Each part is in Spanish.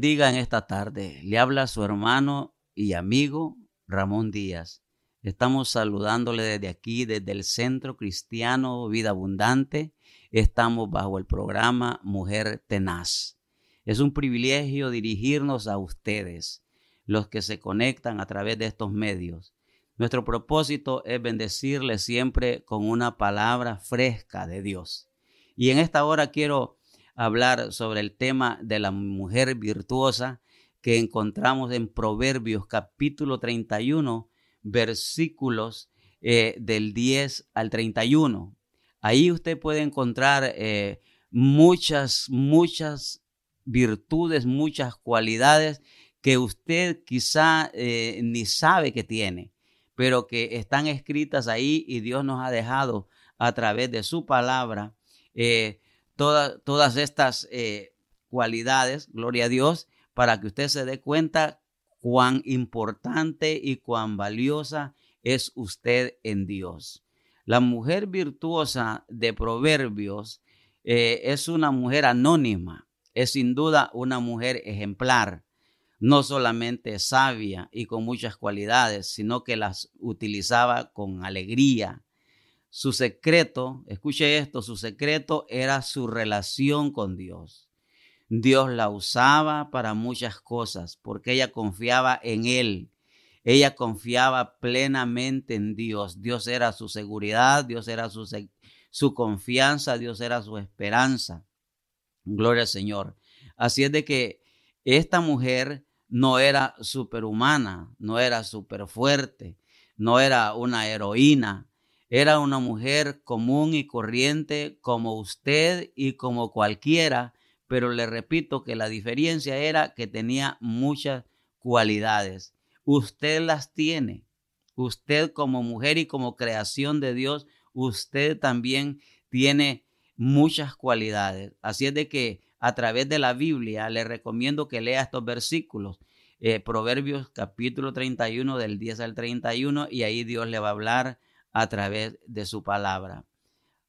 bendiga en esta tarde. Le habla su hermano y amigo Ramón Díaz. Estamos saludándole desde aquí, desde el Centro Cristiano Vida Abundante. Estamos bajo el programa Mujer Tenaz. Es un privilegio dirigirnos a ustedes, los que se conectan a través de estos medios. Nuestro propósito es bendecirles siempre con una palabra fresca de Dios. Y en esta hora quiero hablar sobre el tema de la mujer virtuosa que encontramos en Proverbios capítulo 31, versículos eh, del 10 al 31. Ahí usted puede encontrar eh, muchas, muchas virtudes, muchas cualidades que usted quizá eh, ni sabe que tiene, pero que están escritas ahí y Dios nos ha dejado a través de su palabra todas estas eh, cualidades, gloria a Dios, para que usted se dé cuenta cuán importante y cuán valiosa es usted en Dios. La mujer virtuosa de Proverbios eh, es una mujer anónima, es sin duda una mujer ejemplar, no solamente sabia y con muchas cualidades, sino que las utilizaba con alegría, su secreto, escuche esto, su secreto era su relación con Dios. Dios la usaba para muchas cosas porque ella confiaba en Él. Ella confiaba plenamente en Dios. Dios era su seguridad, Dios era su, su confianza, Dios era su esperanza. Gloria al Señor. Así es de que esta mujer no era superhumana, no era superfuerte, no era una heroína, era una mujer común y corriente como usted y como cualquiera, pero le repito que la diferencia era que tenía muchas cualidades. Usted las tiene. Usted como mujer y como creación de Dios, usted también tiene muchas cualidades. Así es de que a través de la Biblia le recomiendo que lea estos versículos. Eh, Proverbios capítulo 31 del 10 al 31 y ahí Dios le va a hablar a través de su palabra.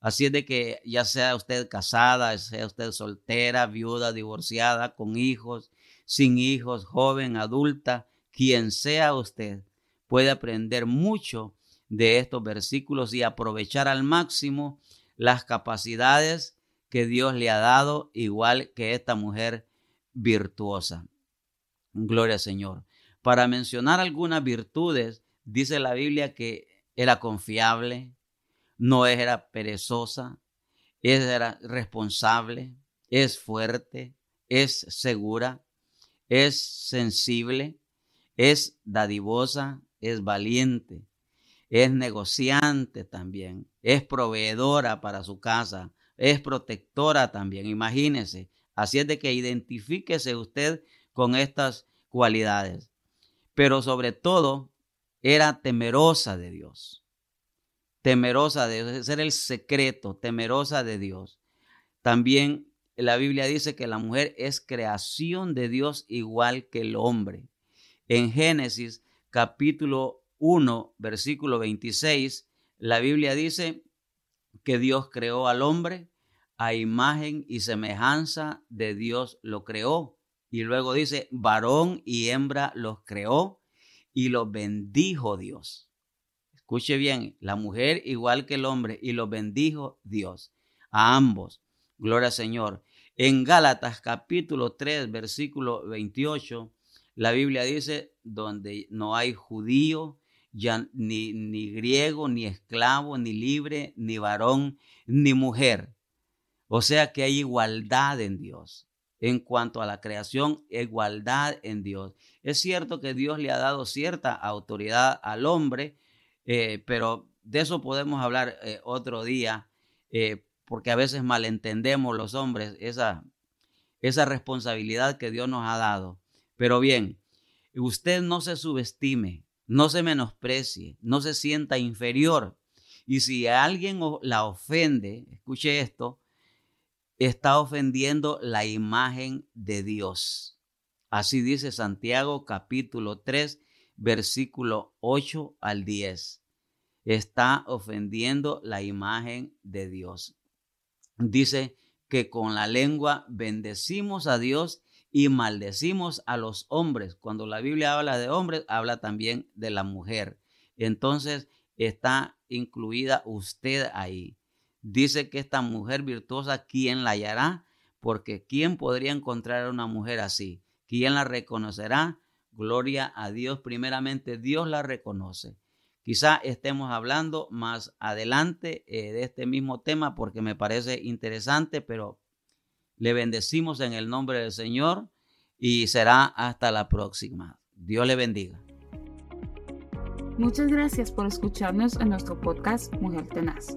Así es de que ya sea usted casada, sea usted soltera, viuda, divorciada, con hijos, sin hijos, joven, adulta, quien sea usted, puede aprender mucho de estos versículos y aprovechar al máximo las capacidades que Dios le ha dado, igual que esta mujer virtuosa. Gloria al Señor. Para mencionar algunas virtudes, dice la Biblia que era confiable, no era perezosa, era responsable, es fuerte, es segura, es sensible, es dadivosa, es valiente, es negociante también, es proveedora para su casa, es protectora también. Imagínese. Así es de que identifíquese usted con estas cualidades. Pero sobre todo, era temerosa de Dios. Temerosa de Dios, ese era el secreto, temerosa de Dios. También la Biblia dice que la mujer es creación de Dios igual que el hombre. En Génesis capítulo 1, versículo 26, la Biblia dice que Dios creó al hombre a imagen y semejanza de Dios lo creó. Y luego dice, varón y hembra los creó y los bendijo Dios. Escuche bien, la mujer igual que el hombre y los bendijo Dios. A ambos. Gloria al Señor. En Gálatas capítulo 3, versículo 28, la Biblia dice, donde no hay judío, ni, ni griego, ni esclavo, ni libre, ni varón, ni mujer. O sea que hay igualdad en Dios en cuanto a la creación, igualdad en Dios. Es cierto que Dios le ha dado cierta autoridad al hombre, eh, pero de eso podemos hablar eh, otro día, eh, porque a veces malentendemos los hombres esa, esa responsabilidad que Dios nos ha dado. Pero bien, usted no se subestime, no se menosprecie, no se sienta inferior. Y si alguien la ofende, escuche esto, está ofendiendo la imagen de Dios. Así dice Santiago capítulo 3, versículo 8 al 10. Está ofendiendo la imagen de Dios. Dice que con la lengua bendecimos a Dios y maldecimos a los hombres. Cuando la Biblia habla de hombres, habla también de la mujer. Entonces está incluida usted ahí. Dice que esta mujer virtuosa, ¿quién la hallará? Porque ¿quién podría encontrar a una mujer así? ¿Quién la reconocerá? Gloria a Dios. Primeramente, Dios la reconoce. Quizá estemos hablando más adelante eh, de este mismo tema porque me parece interesante, pero le bendecimos en el nombre del Señor y será hasta la próxima. Dios le bendiga. Muchas gracias por escucharnos en nuestro podcast Mujer Tenaz.